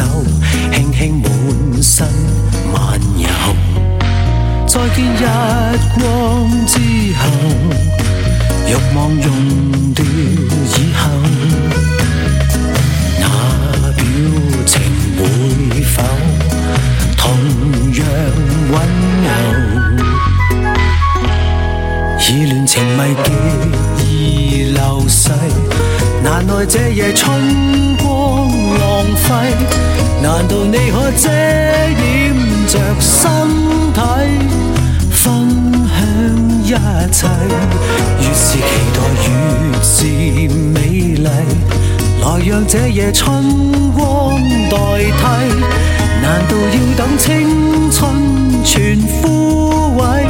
手轻轻满身漫游。再见日光之后，欲望溶掉以后，那表情会否同样温柔？已乱情迷结而流逝，难耐这夜春让这夜春光代替，难道要等青春全枯萎，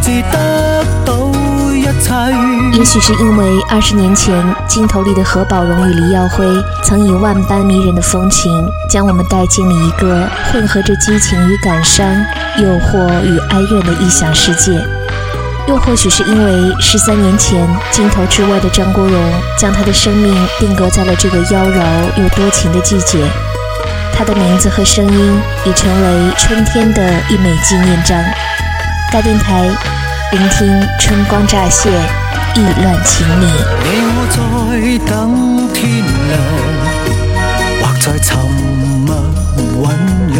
至得到一切？也许是因为二十年前镜头里的何宝荣与黎耀辉曾以万般迷人的风情，将我们带进了一个混合着激情与感伤、诱惑与哀怨的异想世界。又或许是因为十三年前镜头之外的张国荣将他的生命定格在了这个妖娆又多情的季节，他的名字和声音已成为春天的一枚纪念章。该电台聆听春光乍泄，意乱情迷。你我在等天亮，或在沉默酝酿，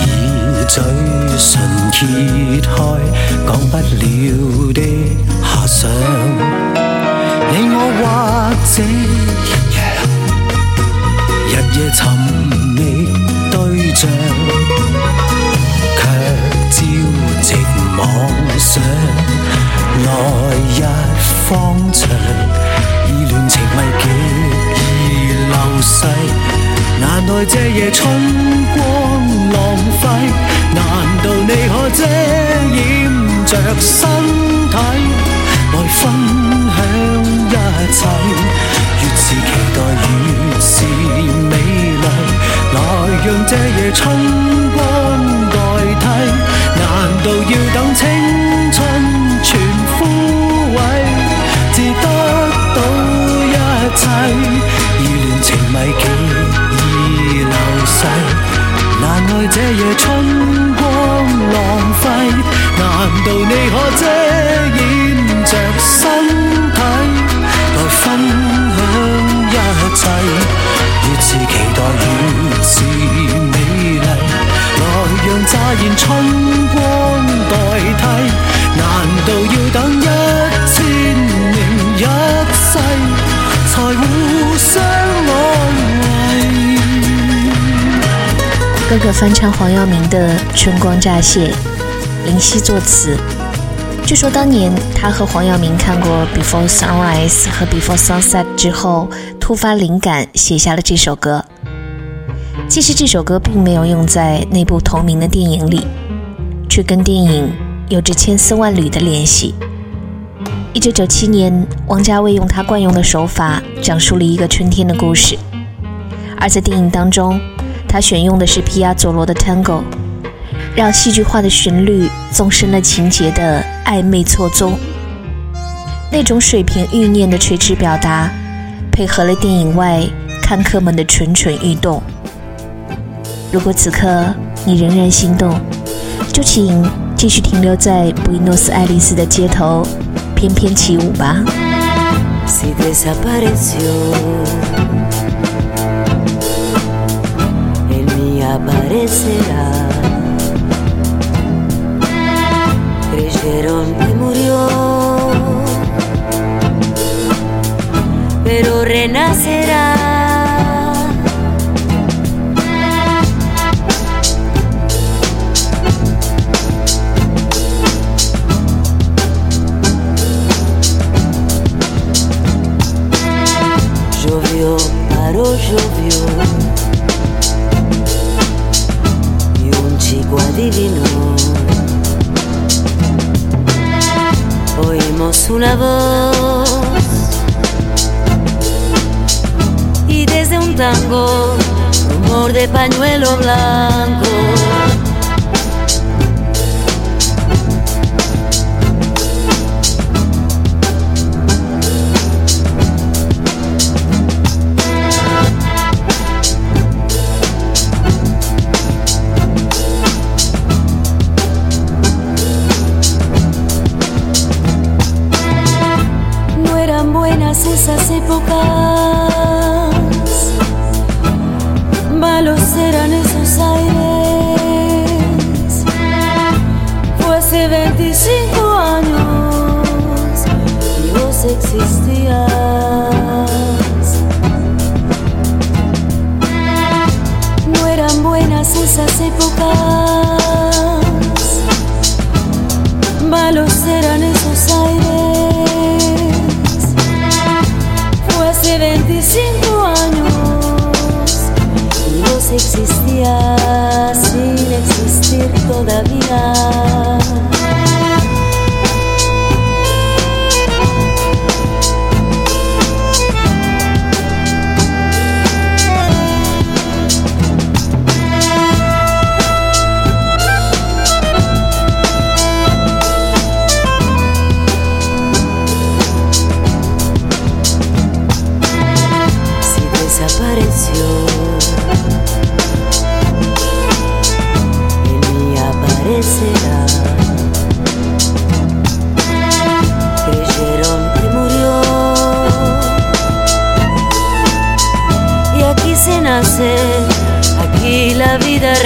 以嘴唇揭开讲不了的遐想。你我或者一样，日夜寻觅对象。卻朝夕妄想，來日方長，意亂情迷極易流逝。難耐這夜春哥哥翻唱黄耀明的《春光乍泄》，林夕作词。据说当年他和黄耀明看过《Before Sunrise》和《Before Sunset》之后，突发灵感写下了这首歌。其实这首歌并没有用在那部同名的电影里，却跟电影有着千丝万缕的联系。一九九七年，王家卫用他惯用的手法讲述了一个春天的故事，而在电影当中，他选用的是皮亚佐罗的《Tango》，让戏剧化的旋律纵深了情节的暧昧错综。那种水平欲念的垂直表达，配合了电影外看客们的蠢蠢欲动。如果此刻你仍然心动，就请继续停留在布宜诺斯艾利斯的街头，翩翩起舞吧。Si desapareció. Él ni aparecerá. Creyeron que murió, pero renacerá. Llovió, paró, llovió. Chico adivinó. Oímos una voz. Y desde un tango, rumor de pañuelo blanco. Esas épocas, malos eran esos aires. Fue hace 25 años y vos existías. No eran buenas esas épocas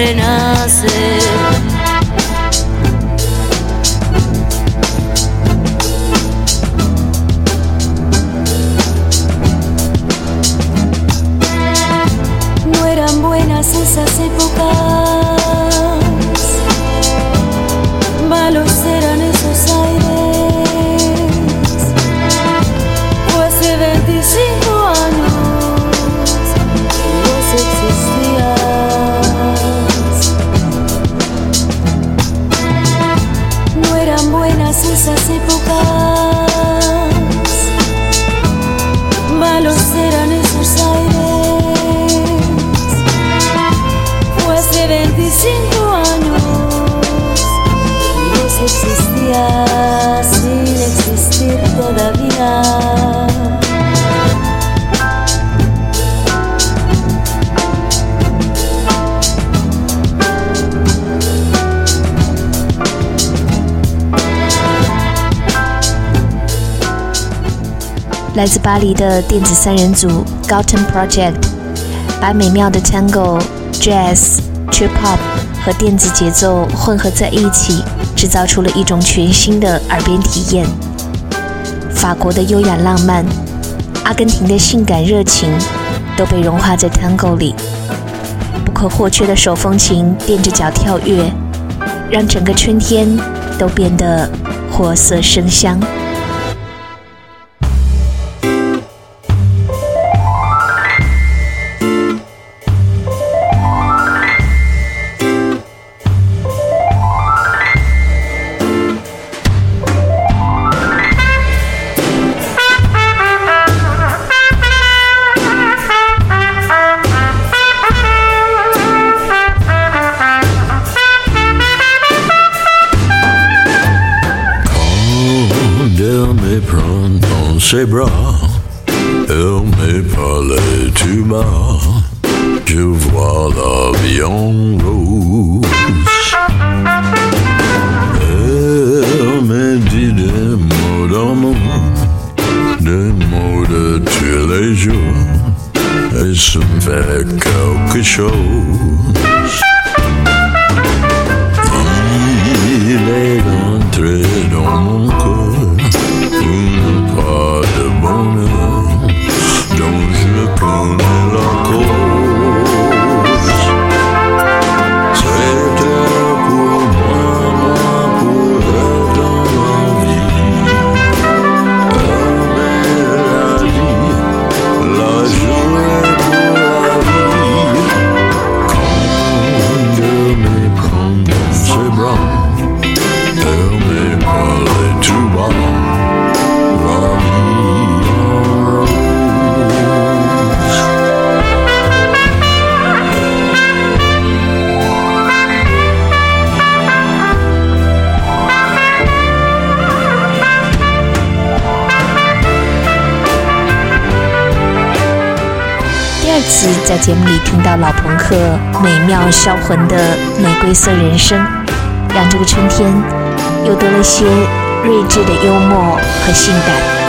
running up. lo será. 来自巴黎的电子三人组 Galton Project，把美妙的 Tango、Jazz、Trip Hop 和电子节奏混合在一起，制造出了一种全新的耳边体验。法国的优雅浪漫，阿根廷的性感热情，都被融化在 Tango 里。不可或缺的手风琴垫着脚跳跃，让整个春天都变得活色生香。Ça me fait quelque chose. Il est entré dans mon cœur 次在节目里听到老朋克美妙销魂的玫瑰色人生，让这个春天又多了些睿智的幽默和性感。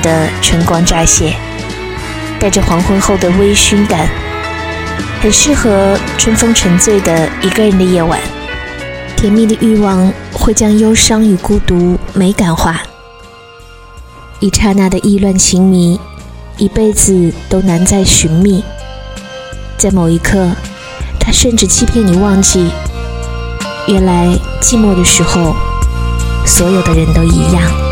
的晨光乍泄，带着黄昏后的微醺感，很适合春风沉醉的一个人的夜晚，甜蜜的欲望会将忧伤与孤独美感化。一刹那的意乱情迷，一辈子都难再寻觅，在某一刻，他甚至欺骗你忘记，原来寂寞的时候，所有的人都一样。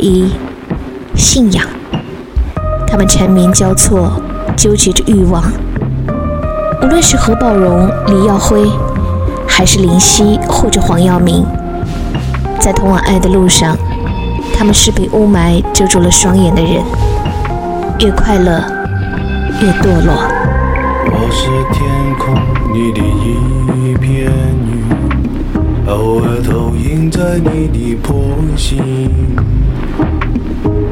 一信仰他们缠绵交错纠结着欲望无论是何宝荣黎耀辉还是林夕或者黄耀明在通往爱的路上他们是被雾霾遮住了双眼的人。越快乐越堕落。我是天空里的一片云偶尔投影在你的波心。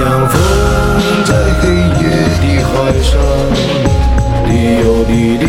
像风在黑夜的海上，你有你的，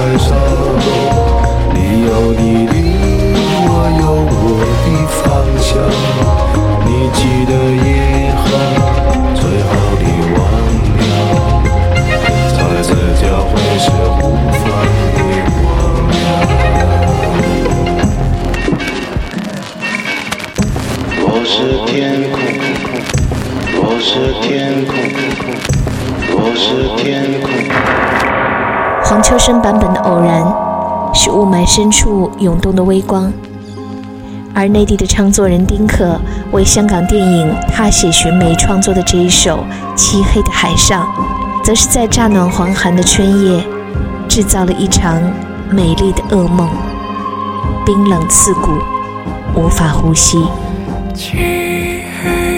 夜的涌动的微光，而内地的唱作人丁可为香港电影《踏雪寻梅》创作的这一首《漆黑的海上》，则是在乍暖还寒的春夜，制造了一场美丽的噩梦，冰冷刺骨，无法呼吸。漆黑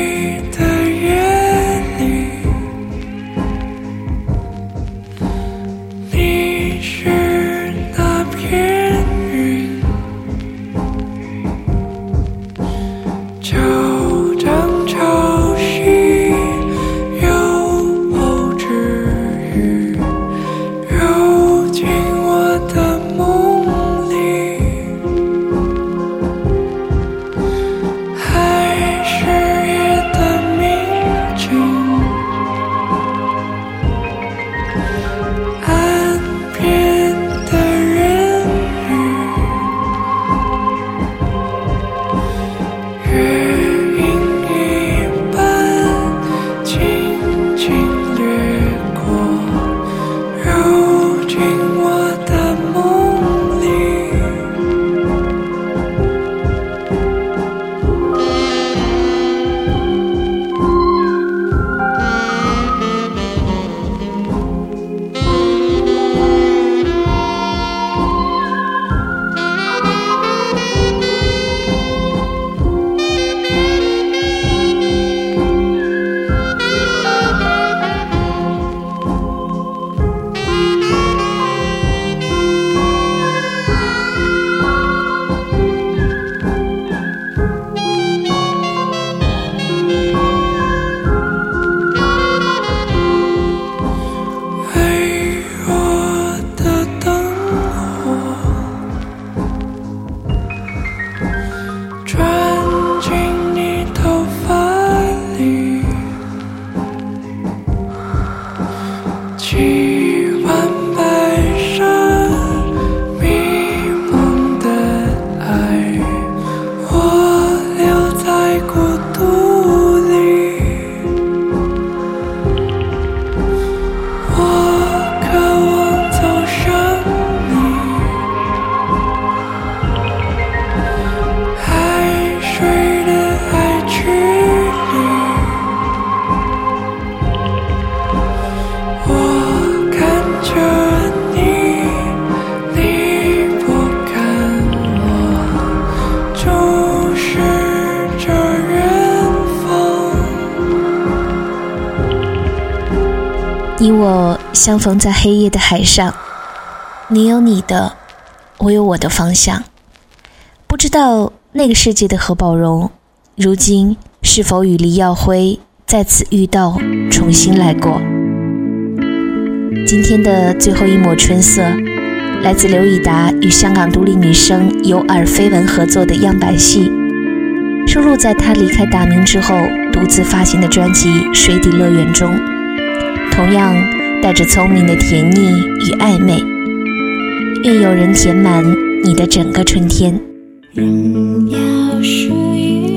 here. 相逢在黑夜的海上，你有你的，我有我的方向。不知道那个世界的何宝荣，如今是否与黎耀辉再次遇到，重新来过？今天的最后一抹春色，来自刘以达与香港独立女声有耳飞闻合作的样板戏，收录在他离开大明之后独自发行的专辑《水底乐园》中。同样带着聪明的甜腻与暧昧，愿有人填满你的整个春天。荣耀属于